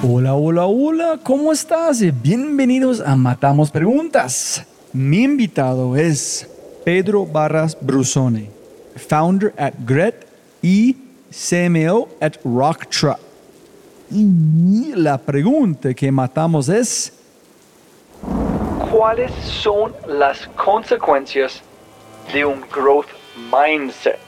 Hola, hola, hola, ¿cómo estás? Bienvenidos a Matamos Preguntas. Mi invitado es Pedro Barras Brusone, founder at Gret y CMO at Rock Truck. Y la pregunta que matamos es, ¿cuáles son las consecuencias de un growth mindset?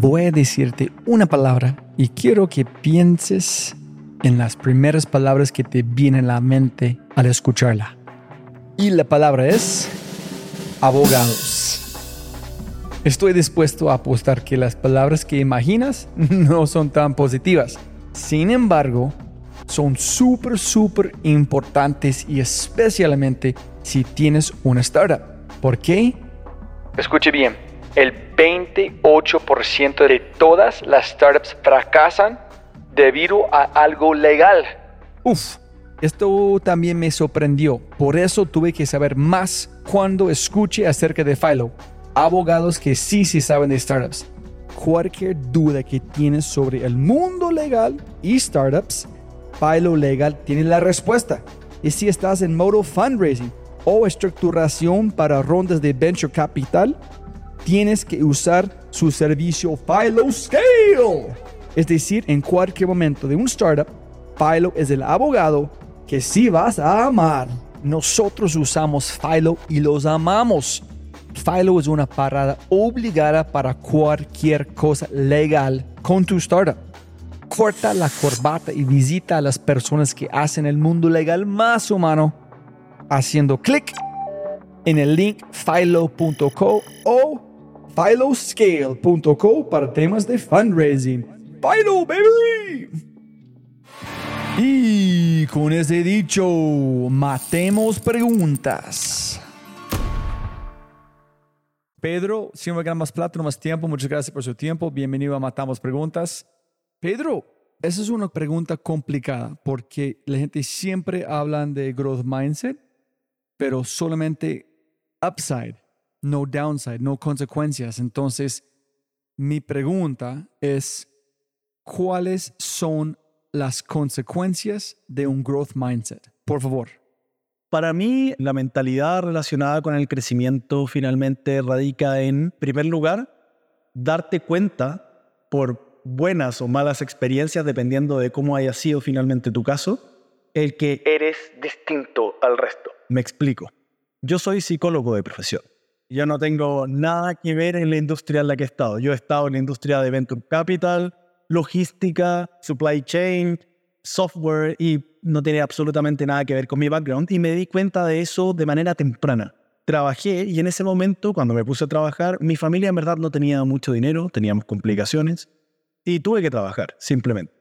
Voy a decirte una palabra y quiero que pienses en las primeras palabras que te vienen a la mente al escucharla. Y la palabra es abogados. Estoy dispuesto a apostar que las palabras que imaginas no son tan positivas. Sin embargo, son súper, súper importantes y especialmente si tienes una startup. ¿Por qué? Escuche bien el 28% de todas las startups fracasan debido a algo legal. Uf, esto también me sorprendió. Por eso tuve que saber más cuando escuché acerca de Philo. Abogados que sí, sí saben de startups. Cualquier duda que tienes sobre el mundo legal y startups, Philo Legal tiene la respuesta. Y si estás en modo fundraising o estructuración para rondas de venture capital, tienes que usar su servicio Philo Scale. Es decir, en cualquier momento de un startup, Philo es el abogado que sí vas a amar. Nosotros usamos Philo y los amamos. Philo es una parada obligada para cualquier cosa legal con tu startup. Corta la corbata y visita a las personas que hacen el mundo legal más humano haciendo clic en el link philo.co o philoscale.co para temas de fundraising. Philo, baby! Y con ese dicho, matemos preguntas. Pedro, siempre gana más plata, no más tiempo. Muchas gracias por su tiempo. Bienvenido a Matamos Preguntas. Pedro, esa es una pregunta complicada porque la gente siempre habla de growth mindset, pero solamente upside no downside, no consecuencias. Entonces, mi pregunta es, ¿cuáles son las consecuencias de un growth mindset? Por favor. Para mí, la mentalidad relacionada con el crecimiento finalmente radica en, primer lugar, darte cuenta por buenas o malas experiencias, dependiendo de cómo haya sido finalmente tu caso, el que eres distinto al resto. Me explico. Yo soy psicólogo de profesión. Yo no tengo nada que ver en la industria en la que he estado. Yo he estado en la industria de venture capital, logística, supply chain, software y no tiene absolutamente nada que ver con mi background y me di cuenta de eso de manera temprana. Trabajé y en ese momento, cuando me puse a trabajar, mi familia en verdad no tenía mucho dinero, teníamos complicaciones y tuve que trabajar, simplemente.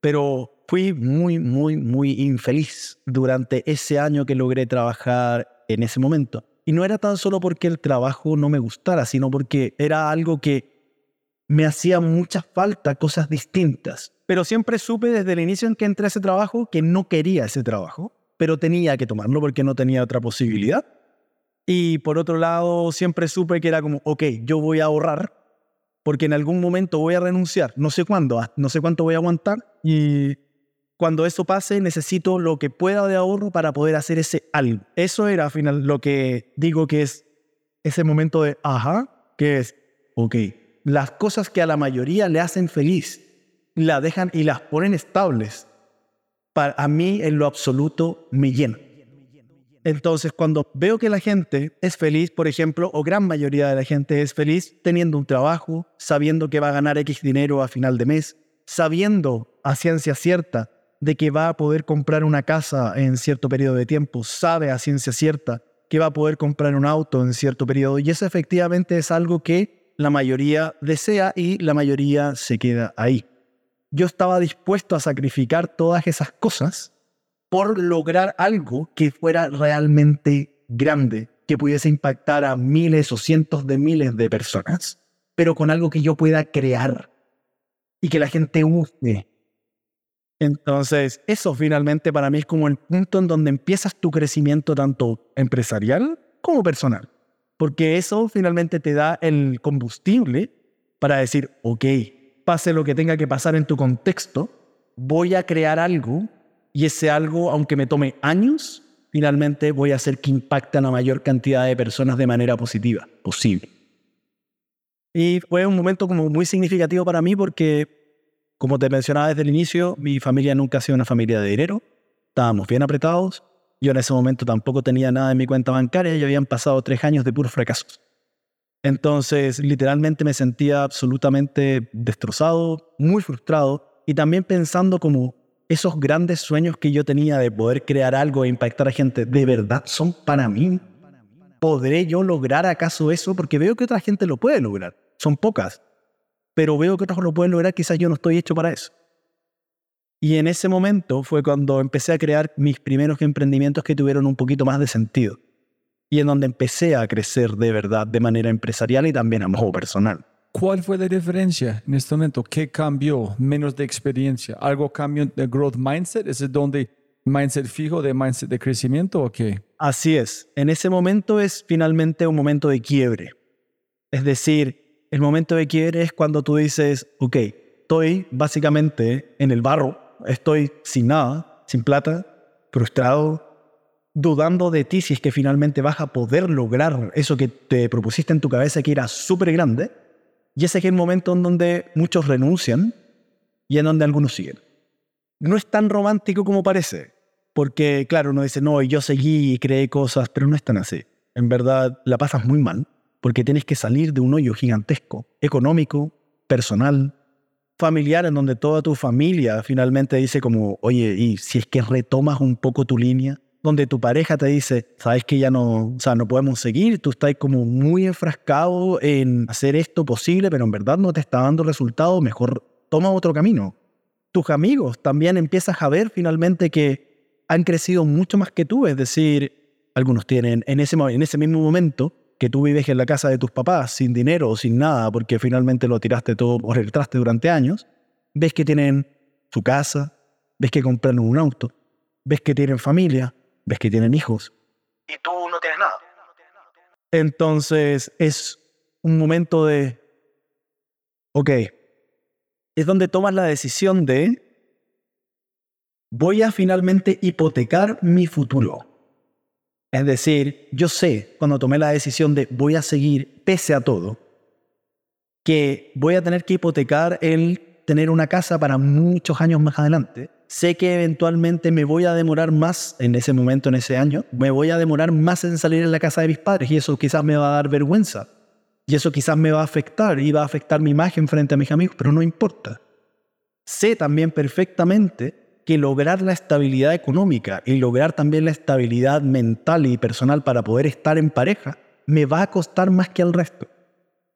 Pero fui muy, muy, muy infeliz durante ese año que logré trabajar en ese momento. Y no era tan solo porque el trabajo no me gustara, sino porque era algo que me hacía mucha falta, cosas distintas. Pero siempre supe desde el inicio en que entré a ese trabajo que no quería ese trabajo, pero tenía que tomarlo porque no tenía otra posibilidad. Y por otro lado, siempre supe que era como, ok, yo voy a ahorrar porque en algún momento voy a renunciar, no sé cuándo, no sé cuánto voy a aguantar y cuando eso pase, necesito lo que pueda de ahorro para poder hacer ese algo. Eso era al final lo que digo que es ese momento de, ajá, que es, ok, las cosas que a la mayoría le hacen feliz, la dejan y las ponen estables, para a mí en lo absoluto me llena. Entonces, cuando veo que la gente es feliz, por ejemplo, o gran mayoría de la gente es feliz teniendo un trabajo, sabiendo que va a ganar X dinero a final de mes, sabiendo a ciencia cierta de que va a poder comprar una casa en cierto periodo de tiempo, sabe a ciencia cierta que va a poder comprar un auto en cierto periodo, y eso efectivamente es algo que la mayoría desea y la mayoría se queda ahí. Yo estaba dispuesto a sacrificar todas esas cosas por lograr algo que fuera realmente grande, que pudiese impactar a miles o cientos de miles de personas, pero con algo que yo pueda crear y que la gente use. Entonces, eso finalmente para mí es como el punto en donde empiezas tu crecimiento tanto empresarial como personal, porque eso finalmente te da el combustible para decir, ok, pase lo que tenga que pasar en tu contexto, voy a crear algo y ese algo, aunque me tome años, finalmente voy a hacer que impacte a la mayor cantidad de personas de manera positiva posible. Y fue un momento como muy significativo para mí porque, como te mencionaba desde el inicio, mi familia nunca ha sido una familia de dinero, estábamos bien apretados, yo en ese momento tampoco tenía nada en mi cuenta bancaria y habían pasado tres años de puros fracasos. Entonces, literalmente me sentía absolutamente destrozado, muy frustrado y también pensando como esos grandes sueños que yo tenía de poder crear algo e impactar a gente, ¿de verdad son para mí? ¿Podré yo lograr acaso eso? Porque veo que otra gente lo puede lograr. Son pocas. Pero veo que otros lo pueden lograr, quizás yo no estoy hecho para eso. Y en ese momento fue cuando empecé a crear mis primeros emprendimientos que tuvieron un poquito más de sentido. Y en donde empecé a crecer de verdad de manera empresarial y también a modo personal. ¿Cuál fue la diferencia en este momento? ¿Qué cambió? Menos de experiencia. ¿Algo cambió de growth mindset? ¿Es donde mindset fijo de mindset de crecimiento o qué? Así es. En ese momento es finalmente un momento de quiebre. Es decir, el momento de quiebre es cuando tú dices, ok, estoy básicamente en el barro, estoy sin nada, sin plata, frustrado, dudando de ti si es que finalmente vas a poder lograr eso que te propusiste en tu cabeza que era súper grande y ese es el momento en donde muchos renuncian y en donde algunos siguen. No es tan romántico como parece, porque claro, uno dice, no, yo seguí y creé cosas, pero no es tan así. En verdad, la pasas muy mal, porque tienes que salir de un hoyo gigantesco, económico, personal, familiar, en donde toda tu familia finalmente dice como, oye, y si es que retomas un poco tu línea, donde tu pareja te dice, sabes que ya no, o sea, no podemos seguir, tú estás como muy enfrascado en hacer esto posible, pero en verdad no te está dando resultado, mejor toma otro camino. Tus amigos también empiezas a ver finalmente que han crecido mucho más que tú, es decir, algunos tienen en ese, en ese mismo momento que tú vives en la casa de tus papás sin dinero o sin nada porque finalmente lo tiraste todo por el traste durante años, ves que tienen su casa, ves que compraron un auto, ves que tienen familia, ves que tienen hijos. Y tú no tienes nada. Entonces es un momento de, ok, es donde tomas la decisión de, voy a finalmente hipotecar mi futuro. Es decir, yo sé cuando tomé la decisión de voy a seguir pese a todo, que voy a tener que hipotecar el tener una casa para muchos años más adelante sé que eventualmente me voy a demorar más en ese momento, en ese año, me voy a demorar más en salir en la casa de mis padres y eso quizás me va a dar vergüenza. Y eso quizás me va a afectar y va a afectar mi imagen frente a mis amigos, pero no importa. Sé también perfectamente que lograr la estabilidad económica y lograr también la estabilidad mental y personal para poder estar en pareja me va a costar más que al resto.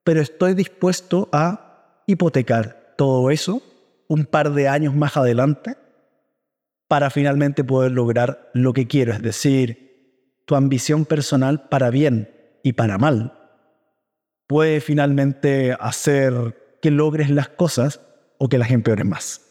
Pero estoy dispuesto a hipotecar todo eso un par de años más adelante para finalmente poder lograr lo que quiero, es decir, tu ambición personal para bien y para mal puede finalmente hacer que logres las cosas o que las empeores más.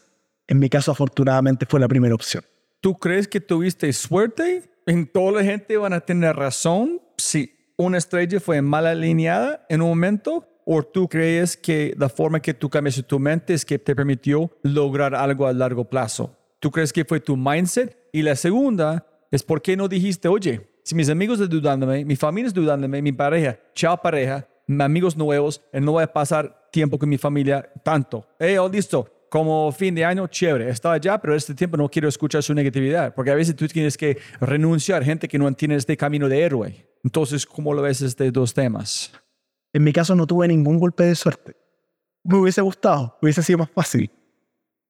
En mi caso, afortunadamente, fue la primera opción. ¿Tú crees que tuviste suerte? ¿En toda la gente van a tener razón si una estrella fue mal alineada en un momento? ¿O tú crees que la forma que tú cambiaste tu mente es que te permitió lograr algo a largo plazo? ¿Tú crees que fue tu mindset? Y la segunda es por qué no dijiste, oye, si mis amigos están dudándome, mi familia es dudándome, mi pareja, chao pareja, mis amigos nuevos, no voy a pasar tiempo con mi familia tanto. Eh, oh, listo, como fin de año, chévere, está allá, pero este tiempo no quiero escuchar su negatividad, porque a veces tú tienes que renunciar a gente que no entiende este camino de héroe. Entonces, ¿cómo lo ves estos dos temas? En mi caso no tuve ningún golpe de suerte. Me hubiese gustado, hubiese sido más fácil.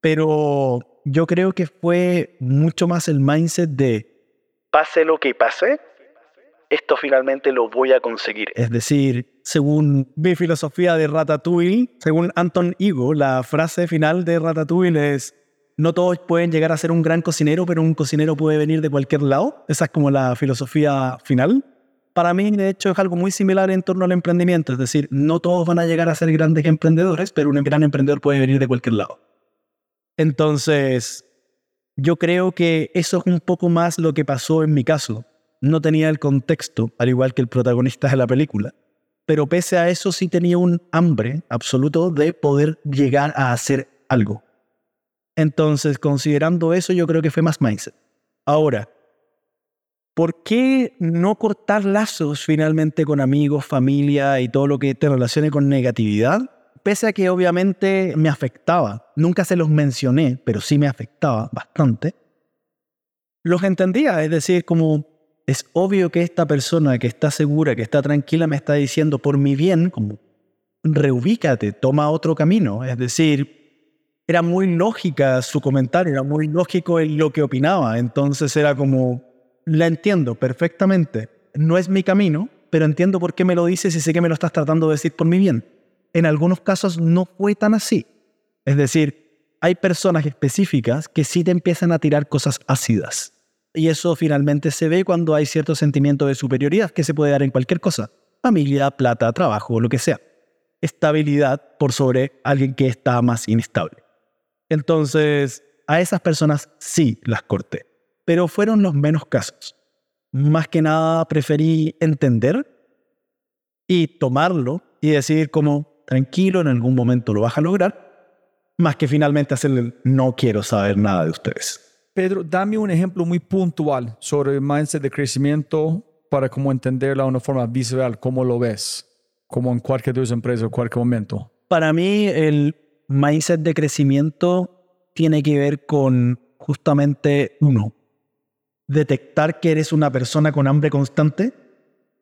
Pero yo creo que fue mucho más el mindset de pase lo que pase, esto finalmente lo voy a conseguir. Es decir, según mi filosofía de Ratatouille, según Anton Ego, la frase final de Ratatouille es, no todos pueden llegar a ser un gran cocinero, pero un cocinero puede venir de cualquier lado. Esa es como la filosofía final. Para mí, de hecho, es algo muy similar en torno al emprendimiento. Es decir, no todos van a llegar a ser grandes emprendedores, pero un gran emprendedor puede venir de cualquier lado. Entonces, yo creo que eso es un poco más lo que pasó en mi caso no tenía el contexto, al igual que el protagonista de la película, pero pese a eso sí tenía un hambre absoluto de poder llegar a hacer algo. Entonces, considerando eso, yo creo que fue más mindset. Ahora, ¿por qué no cortar lazos finalmente con amigos, familia y todo lo que te relacione con negatividad? Pese a que obviamente me afectaba, nunca se los mencioné, pero sí me afectaba bastante, los entendía, es decir, como es obvio que esta persona que está segura, que está tranquila, me está diciendo por mi bien, como, reubícate, toma otro camino. Es decir, era muy lógica su comentario, era muy lógico en lo que opinaba. Entonces era como, la entiendo perfectamente. No es mi camino, pero entiendo por qué me lo dices y sé que me lo estás tratando de decir por mi bien. En algunos casos no fue tan así. Es decir, hay personas específicas que sí te empiezan a tirar cosas ácidas y eso finalmente se ve cuando hay cierto sentimiento de superioridad que se puede dar en cualquier cosa. Familia, plata, trabajo, lo que sea. Estabilidad por sobre alguien que está más inestable. Entonces, a esas personas sí las corté, pero fueron los menos casos. Más que nada preferí entender y tomarlo y decir como, tranquilo, en algún momento lo vas a lograr, más que finalmente hacerle, no quiero saber nada de ustedes. Pedro, dame un ejemplo muy puntual sobre el mindset de crecimiento para cómo entenderlo de una forma visual, cómo lo ves, como en cualquier de tus empresas, en cualquier momento. Para mí, el mindset de crecimiento tiene que ver con justamente uno, detectar que eres una persona con hambre constante,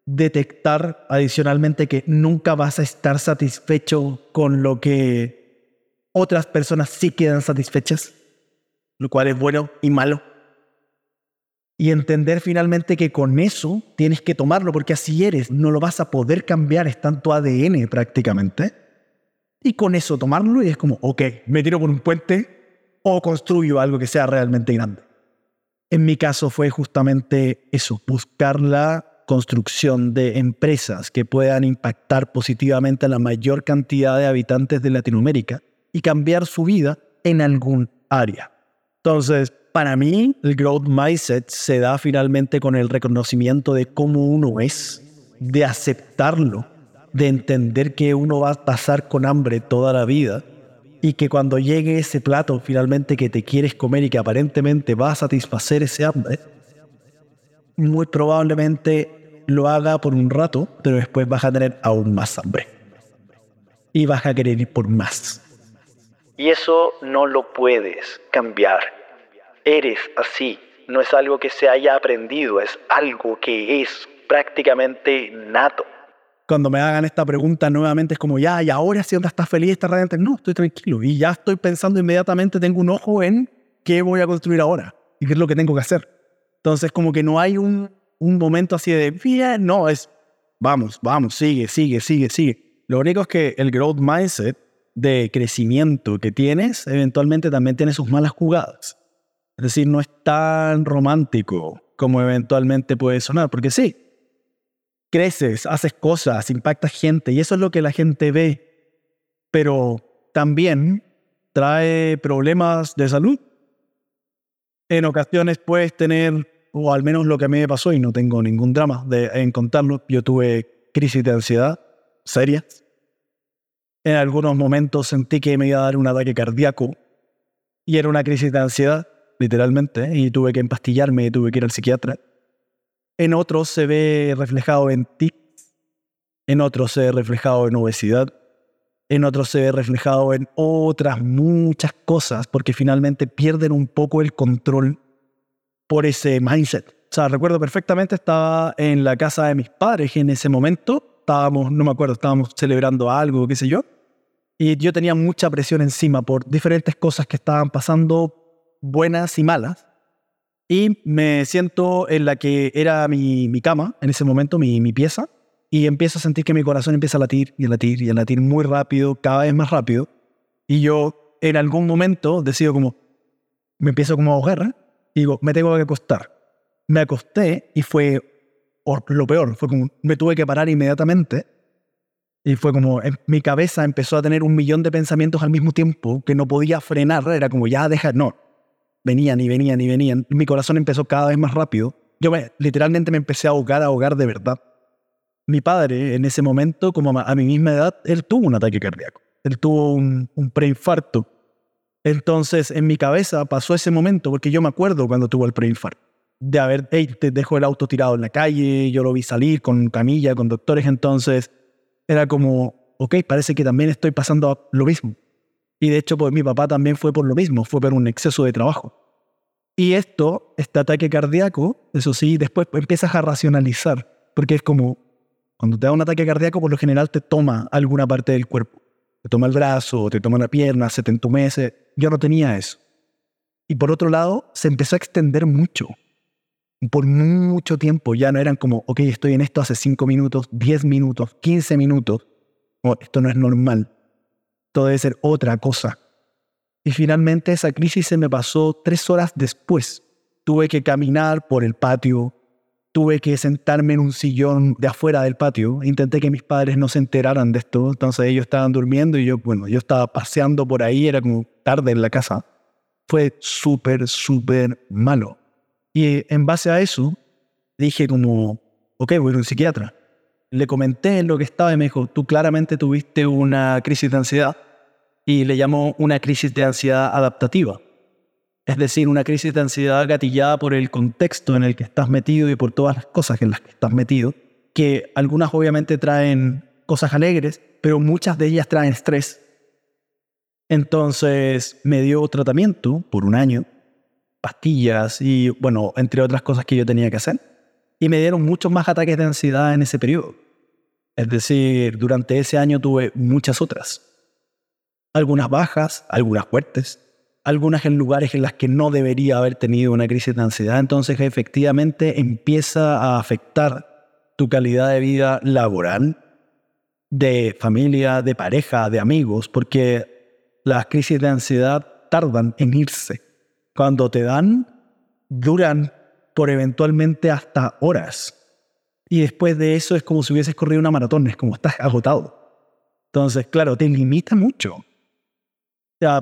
detectar adicionalmente que nunca vas a estar satisfecho con lo que otras personas sí quedan satisfechas lo cual es bueno y malo. Y entender finalmente que con eso tienes que tomarlo, porque así eres, no lo vas a poder cambiar, es tanto ADN prácticamente. Y con eso tomarlo y es como, ok, me tiro por un puente o construyo algo que sea realmente grande. En mi caso fue justamente eso, buscar la construcción de empresas que puedan impactar positivamente a la mayor cantidad de habitantes de Latinoamérica y cambiar su vida en algún área. Entonces, para mí, el growth mindset se da finalmente con el reconocimiento de cómo uno es, de aceptarlo, de entender que uno va a pasar con hambre toda la vida y que cuando llegue ese plato finalmente que te quieres comer y que aparentemente va a satisfacer ese hambre, muy probablemente lo haga por un rato, pero después vas a tener aún más hambre. Y vas a querer ir por más. Y eso no lo puedes cambiar. Eres así. No es algo que se haya aprendido, es algo que es prácticamente nato. Cuando me hagan esta pregunta nuevamente es como, ya, y ahora si onda estás feliz, estás radiante. No, estoy tranquilo. Y ya estoy pensando inmediatamente, tengo un ojo en qué voy a construir ahora y qué es lo que tengo que hacer. Entonces, como que no hay un, un momento así de, bien, no, es, vamos, vamos, sigue, sigue, sigue, sigue. Lo único es que el growth mindset de crecimiento que tienes, eventualmente también tiene sus malas jugadas. Es decir, no es tan romántico como eventualmente puede sonar, porque sí, creces, haces cosas, impactas gente y eso es lo que la gente ve, pero también trae problemas de salud. En ocasiones puedes tener, o al menos lo que a mí me pasó, y no tengo ningún drama de, en contarlo, yo tuve crisis de ansiedad serias en algunos momentos sentí que me iba a dar un ataque cardíaco y era una crisis de ansiedad, literalmente, y tuve que empastillarme y tuve que ir al psiquiatra. En otros se ve reflejado en tics, en otros se ve reflejado en obesidad, en otros se ve reflejado en otras muchas cosas, porque finalmente pierden un poco el control por ese mindset. O sea, recuerdo perfectamente, estaba en la casa de mis padres en ese momento, estábamos, no me acuerdo, estábamos celebrando algo, qué sé yo, y yo tenía mucha presión encima por diferentes cosas que estaban pasando, buenas y malas, y me siento en la que era mi, mi cama, en ese momento, mi, mi pieza, y empiezo a sentir que mi corazón empieza a latir y a latir y a latir muy rápido, cada vez más rápido. Y yo en algún momento decido como, me empiezo como a ahogar y digo, me tengo que acostar. Me acosté y fue lo peor, fue como, me tuve que parar inmediatamente y fue como, en mi cabeza empezó a tener un millón de pensamientos al mismo tiempo que no podía frenar, era como, ya deja, no, venían y venían y venían. Mi corazón empezó cada vez más rápido. Yo me, literalmente me empecé a ahogar, a ahogar de verdad mi padre en ese momento, como a mi misma edad, él tuvo un ataque cardíaco. Él tuvo un, preinfarto. Entonces, en mi cabeza pasó ese momento, porque yo me acuerdo cuando tuvo el preinfarto. De haber, hey, te dejo el auto tirado en la calle, yo lo vi salir con camilla, con doctores. Entonces, era como, ok, parece que también estoy pasando lo mismo. Y de hecho, pues mi papá también fue por lo mismo, fue por un exceso de trabajo. Y esto, este ataque cardíaco, eso sí, después empiezas a racionalizar, porque es como, cuando te da un ataque cardíaco, por lo general te toma alguna parte del cuerpo. Te toma el brazo, te toma la pierna, se te entumece. Yo no tenía eso. Y por otro lado, se empezó a extender mucho. Por mucho tiempo ya no eran como, ok, estoy en esto hace 5 minutos, 10 minutos, 15 minutos. esto no es normal. Todo debe ser otra cosa. Y finalmente esa crisis se me pasó tres horas después. Tuve que caminar por el patio, tuve que sentarme en un sillón de afuera del patio. Intenté que mis padres no se enteraran de esto. Entonces ellos estaban durmiendo y yo, bueno, yo estaba paseando por ahí, era como tarde en la casa. Fue súper, súper malo. Y en base a eso, dije como, ok, voy a un psiquiatra. Le comenté lo que estaba y me dijo, tú claramente tuviste una crisis de ansiedad y le llamó una crisis de ansiedad adaptativa es decir, una crisis de ansiedad gatillada por el contexto en el que estás metido y por todas las cosas en las que estás metido, que algunas obviamente traen cosas alegres, pero muchas de ellas traen estrés. Entonces me dio tratamiento por un año, pastillas y, bueno, entre otras cosas que yo tenía que hacer. Y me dieron muchos más ataques de ansiedad en ese periodo. Es decir, durante ese año tuve muchas otras. Algunas bajas, algunas fuertes, algunas en lugares en las que no debería haber tenido una crisis de ansiedad, entonces efectivamente empieza a afectar tu calidad de vida laboral, de familia, de pareja, de amigos, porque las crisis de ansiedad tardan en irse. Cuando te dan, duran por eventualmente hasta horas. Y después de eso es como si hubieses corrido una maratón, es como estás agotado. Entonces, claro, te limita mucho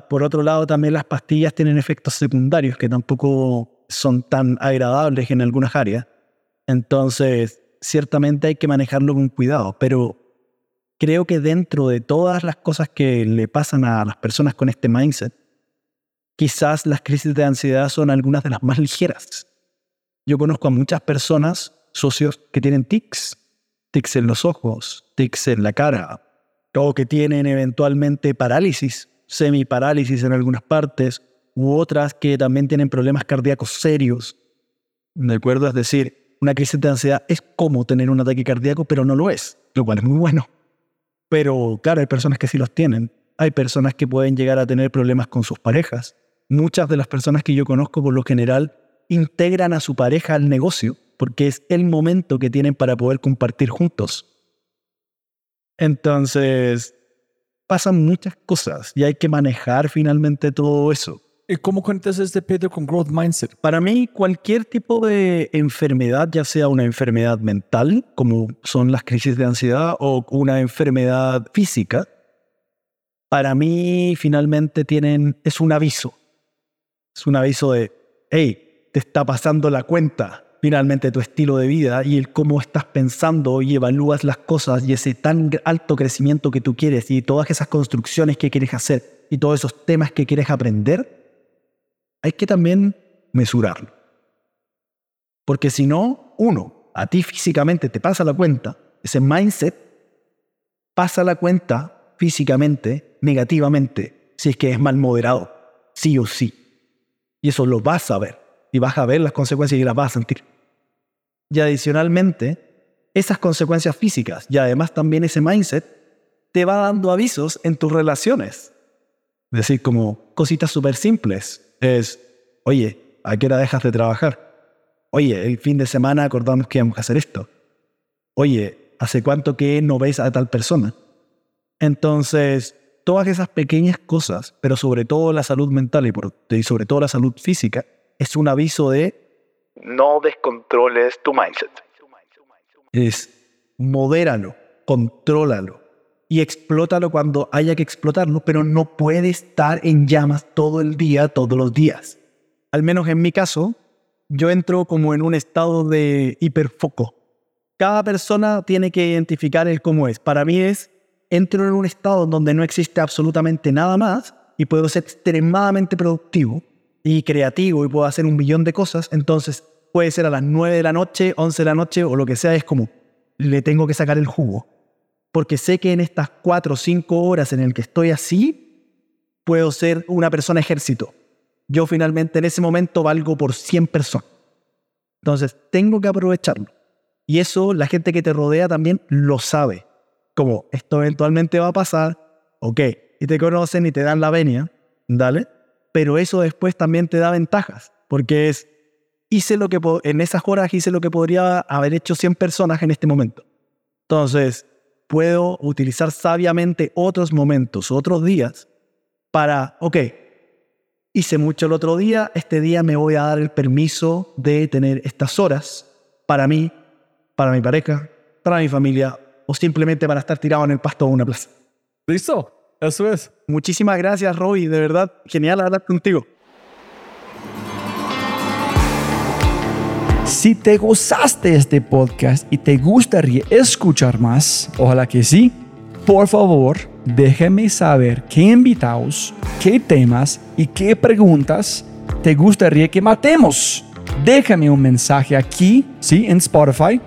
por otro lado, también las pastillas tienen efectos secundarios que tampoco son tan agradables en algunas áreas. Entonces, ciertamente hay que manejarlo con cuidado, pero creo que dentro de todas las cosas que le pasan a las personas con este mindset, quizás las crisis de ansiedad son algunas de las más ligeras. Yo conozco a muchas personas, socios, que tienen tics, tics en los ojos, tics en la cara, o que tienen eventualmente parálisis semiparálisis en algunas partes, u otras que también tienen problemas cardíacos serios. ¿De acuerdo? Es decir, una crisis de ansiedad es como tener un ataque cardíaco, pero no lo es, lo cual es muy bueno. Pero claro, hay personas que sí los tienen. Hay personas que pueden llegar a tener problemas con sus parejas. Muchas de las personas que yo conozco por lo general integran a su pareja al negocio porque es el momento que tienen para poder compartir juntos. Entonces, pasan muchas cosas y hay que manejar finalmente todo eso. ¿Y cómo conectas este Pedro con Growth Mindset? Para mí, cualquier tipo de enfermedad, ya sea una enfermedad mental, como son las crisis de ansiedad, o una enfermedad física, para mí finalmente tienen, es un aviso. Es un aviso de, hey, te está pasando la cuenta, finalmente tu estilo de vida y el cómo estás pensando y evalúas las cosas y ese tan alto crecimiento que tú quieres y todas esas construcciones que quieres hacer y todos esos temas que quieres aprender, hay que también mesurarlo. Porque si no, uno, a ti físicamente te pasa la cuenta, ese mindset pasa la cuenta físicamente negativamente si es que es mal moderado, sí o sí. Y eso lo vas a ver y vas a ver las consecuencias y las vas a sentir. Y adicionalmente, esas consecuencias físicas y además también ese mindset te va dando avisos en tus relaciones. Es decir, como cositas súper simples. Es, oye, ¿a qué hora dejas de trabajar? Oye, el fin de semana acordamos que íbamos a hacer esto. Oye, ¿hace cuánto que no ves a tal persona? Entonces, todas esas pequeñas cosas, pero sobre todo la salud mental y, sobre todo la salud física, es un aviso de no descontroles tu mindset. Es modéralo, contrólalo y explótalo cuando haya que explotarlo, pero no puede estar en llamas todo el día, todos los días. Al menos en mi caso, yo entro como en un estado de hiperfoco. Cada persona tiene que identificar el cómo es. Para mí es, entro en un estado donde no existe absolutamente nada más y puedo ser extremadamente productivo y creativo y puedo hacer un millón de cosas, entonces puede ser a las 9 de la noche, 11 de la noche o lo que sea, es como, le tengo que sacar el jugo. Porque sé que en estas 4 o 5 horas en el que estoy así, puedo ser una persona ejército. Yo finalmente en ese momento valgo por 100 personas. Entonces, tengo que aprovecharlo. Y eso la gente que te rodea también lo sabe. Como esto eventualmente va a pasar, ok, y te conocen y te dan la venia, dale, pero eso después también te da ventajas, porque es, hice lo que, en esas horas hice lo que podría haber hecho 100 personas en este momento. Entonces, puedo utilizar sabiamente otros momentos, otros días, para, ok, hice mucho el otro día, este día me voy a dar el permiso de tener estas horas para mí, para mi pareja, para mi familia o simplemente para estar tirado en el pasto o una plaza. Listo, eso es. Muchísimas gracias, Robbie. De verdad, genial hablar contigo. Si te gozaste este podcast y te gustaría escuchar más, ojalá que sí, por favor, déjame saber qué invitados, qué temas y qué preguntas te gustaría que matemos. Déjame un mensaje aquí, sí, en Spotify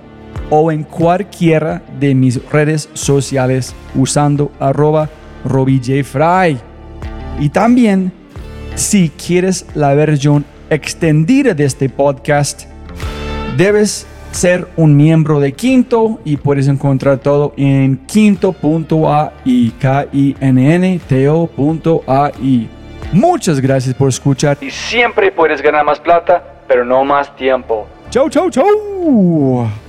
o en cualquiera de mis redes sociales usando arroba Fry. Y también, si quieres la versión extendida de este podcast, debes ser un miembro de Quinto y puedes encontrar todo en quinto.ai, k i n n t -O Muchas gracias por escuchar y siempre puedes ganar más plata, pero no más tiempo. Chau, chau, chau.